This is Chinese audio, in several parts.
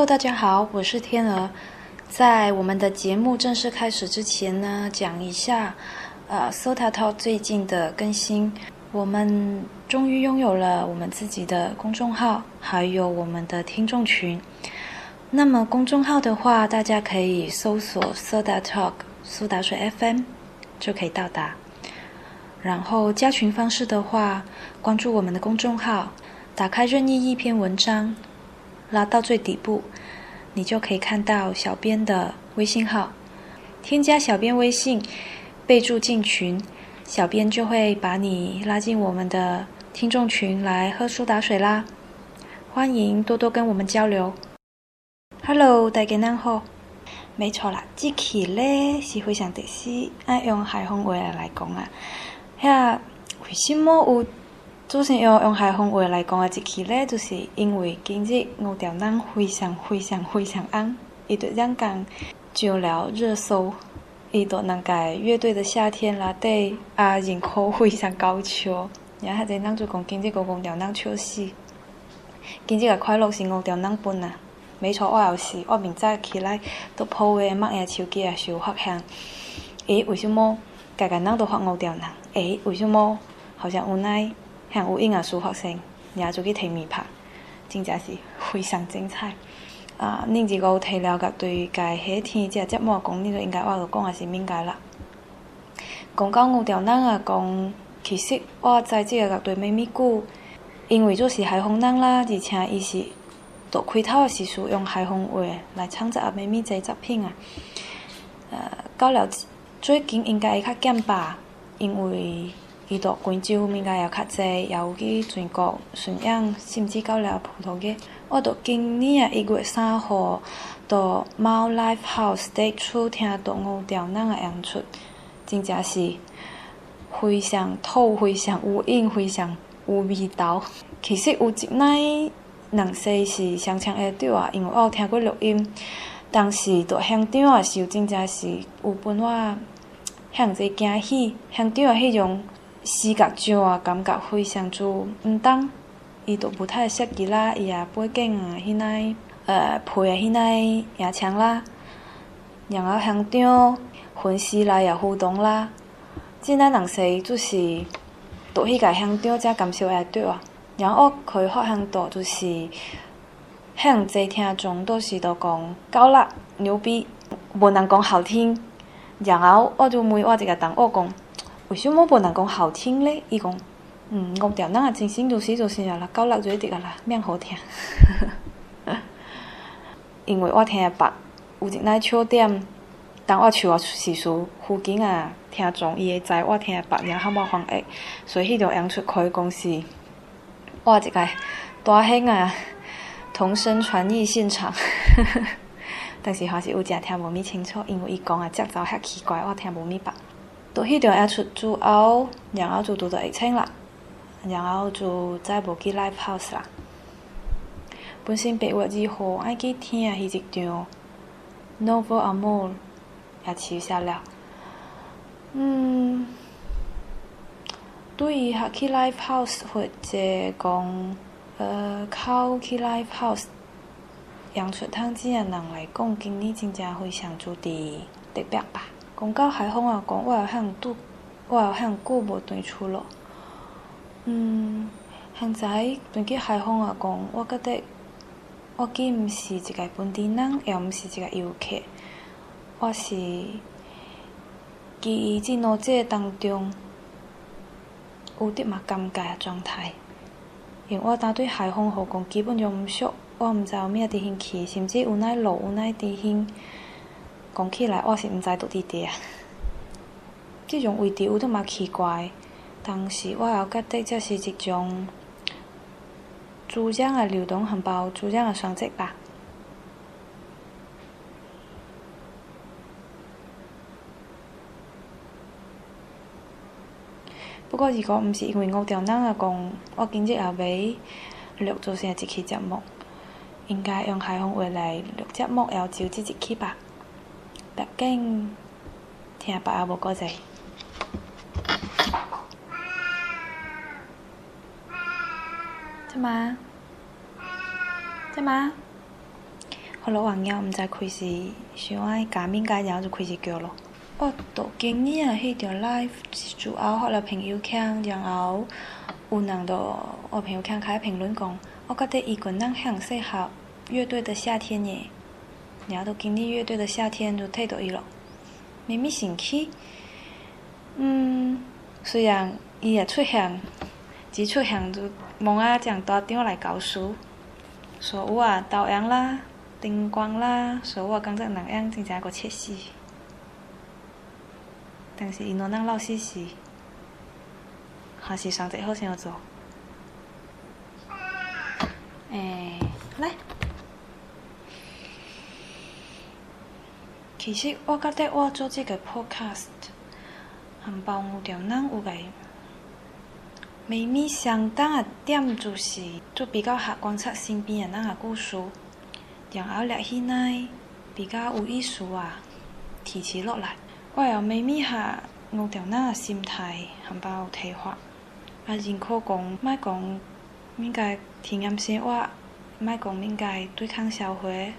Hello，大家好，我是天鹅。在我们的节目正式开始之前呢，讲一下，呃，Sota Talk 最近的更新。我们终于拥有了我们自己的公众号，还有我们的听众群。那么公众号的话，大家可以搜索 Sota Talk 苏打水 FM 就可以到达。然后加群方式的话，关注我们的公众号，打开任意一篇文章。拉到最底部，你就可以看到小编的微信号。添加小编微信，备注进群，小编就会把你拉进我们的听众群来喝苏打水啦。欢迎多多跟我们交流。Hello，大家好。没错啦，这期咧是非常特殊，爱用海风话来讲啊。遐为什么有？首先用用海风话来讲啊，一期咧，就是因为今日五条人非常非常非常红，伊对两讲上了热搜，伊对两个乐队的夏天内底啊人口非常高笑，然后侪人就讲今日个五条人笑死，今日个快乐是五条人分啊，没错，我也是，我明早起来都抱个麦呀手机啊，收发现，诶，为什么家家人都发五条人？诶，为什么好像无奈？像有婴儿书发生，也就去睇面拍，真正是非常精彩。啊，恁如果提了个对家迄天只节目讲，恁就应该我就讲也是应该啦。讲到五条人啊，讲其实我在即个乐队咪咪久，因为就是海风人啦，而且伊是读开头诶时阵用海风话来创作啊咪咪这作品啊。呃，到了最近应该会较减吧，因为。伊到广州物件也较济，也有去全国巡演，甚至到了葡萄牙。我到今年一月三号到猫 Live House Stage Two 听到五条人的演出，真正是非常土、非常有瘾、非常有味道。其实有一摆两世是双枪会着啊，因为我有听过录音，当时到现场的时候，真正是有伴我向济惊喜，现场的迄种。视觉上啊，感觉非常之毋同。伊都舞台设计啦，伊啊背景啊，迄个呃配啊，迄个音枪啦，然后现场分析啦，也互动啦。即咱人生就是到迄个现场才感受会到啊。然后可以发现到就是，向济听众都是都讲高辣牛逼，无人讲好听。然后我就问我一个同学讲。为什么不能讲好听咧？伊讲，嗯，五条人啊，真心就是就是啊啦，够六就一直啊啦，蛮好听。因为我听的白，有一那笑点，当我唱啊时数，附近啊听众伊会知我听的白，然后我翻译，所以迄条演出可以讲是，我一个大兴啊，同声传译现场。但是还是有正听无咪清楚，因为伊讲啊节奏遐奇怪，我听无咪白。到迄条演出之后，然后就拄到疫情啦，然后就再无去 live house 啦。本身八月二号爱去听迄一场 Novo Amor 也取消了。嗯，对于去 live house 或者讲呃靠去 live house 演出汤子的人来讲，今年真正非常之地特别吧。讲到海风啊，讲我也向拄，我也向久无转厝咯。嗯，现在转去海风啊，讲我觉得我既毋是一个本地人，也毋是一个游客，我是伫即两者当中有滴嘛尴尬状态。因为我搭对海风好讲基本上毋熟，我毋知有咩地方去，甚至有哪路有哪地方。讲起来，我是毋知倒伫伫啊。即种位置有得嘛奇怪，但是我也觉得这是一种主将的流动汉堡，主将的选择吧。不过如果毋是因为五条人啊讲，我今日也未录做成一期节目，应该用海风话来录节目，要就即一期吧。毕竟听白也无够济。在吗？在吗？好了，网友毋知开始想爱加面加然后就开始叫咯。我到今年啊，迄条 live 主要发了朋友圈，然后有人到我朋友圈开评论讲，我觉得伊个人很适合乐队的夏天耶。然后到今年乐队的夏天就睇到伊咯，咪咪生气。嗯，虽然伊也出现，只出现就忙啊，将大张来教书，说我啊导演啦、灯光啦，说我工作能样真正个切死。但是伊诺那老师是，还是上最好先要做。诶，来。其实我觉得我做这个 podcast，很包有条人有个秘密相当的点，就是做比较合观察身边的人个故事，然后掠起来比较有意思啊，提起落来。我要秘密下有条人个心态，很包有睇法。啊，认可讲，莫讲应该体验生活，莫讲应该对抗社会，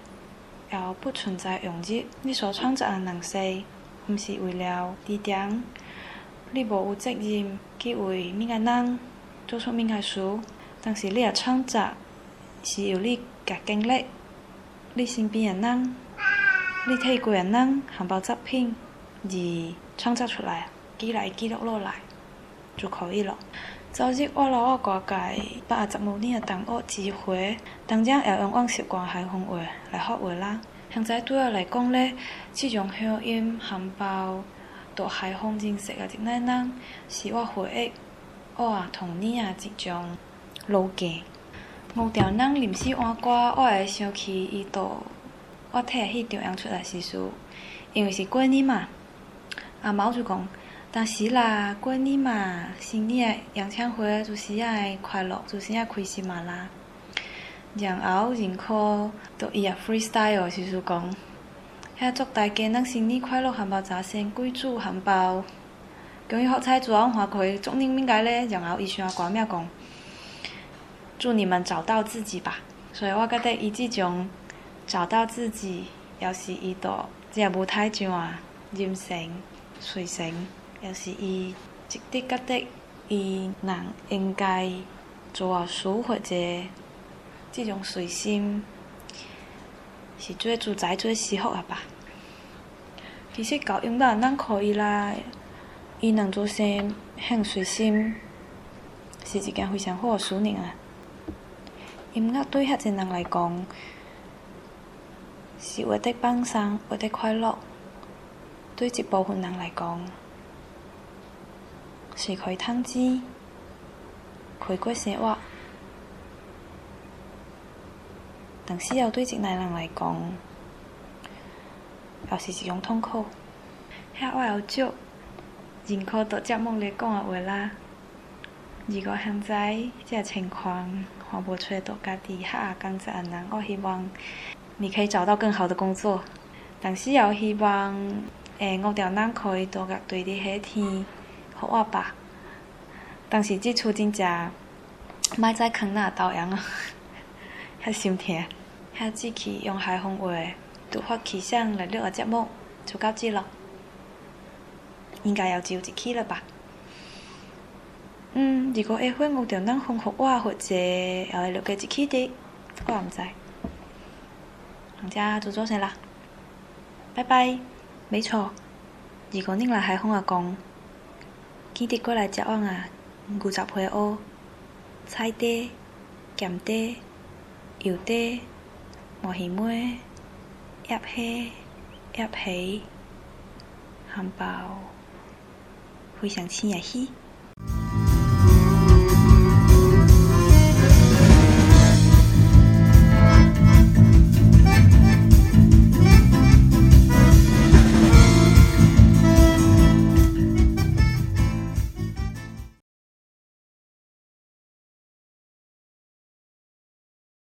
要不存在用日。你所创造个能力，毋是为了低点，你无有责任去为物个人做出物个事，但是你个创造是由你个经历、你身边个人、你睇过个人，含包作品。而创造出来，记来记录落来就可以了。昨日我老我挂界八十五年的同学聚会，当然要用往习惯海风话来发话啦。现在对我来讲咧，这种乡音含包大海风认识的一个人，是我回忆我啊童年啊一种路径。五条人临时换歌，我会想起伊到我睇迄张扬出来时事，因为是过年嘛。阿毛就讲，但是啦，过年嘛，新年演唱会就是爱快乐，就是爱开心嘛啦。然后认可到伊啊 freestyle 就是讲，遐祝大家咱新年快乐，红包早生贵子，红包恭喜发财，祝安华开，祝恁应该咧。然后伊想歌名讲，祝你们找到自己吧。所以我觉得伊即种找到自己，要是伊到即个舞台上啊，任性。随性，也是伊一滴觉得，伊人应该做啊事或者这种随心，是最自在、最适合啊吧。其实教音乐咱可以啦，伊能做声很随心，是一件非常好的事情啊。音乐对遐侪人来讲，是活得放松，活得快乐。对一部分人来讲，是可以探知、可以过生活；但是要对一个人来讲，也是一种痛苦。遐我有少认可到节目里讲的话啦。如果现在这个情况还无找到家己合工作的人，我希望你可以找到更好的工作。但是又希望。诶，五条人可以多甲对伫迄天，互我吧。但是即出真正，莫再坑那导演啊，遐心疼。遐只去用海风话，突发奇想来录个节目，就到这了。应该要就一期了吧？嗯，如果下回五条人封互我，或者要来录个一期的，我毋知。大家就做先啦，拜拜。没错，如果恁来海丰啊讲，记得过来食碗啊牛杂皮蚵、菜底、咸底、油底、毛鱼糜、鸭血、鸭皮、汉堡，非常鲜也喜。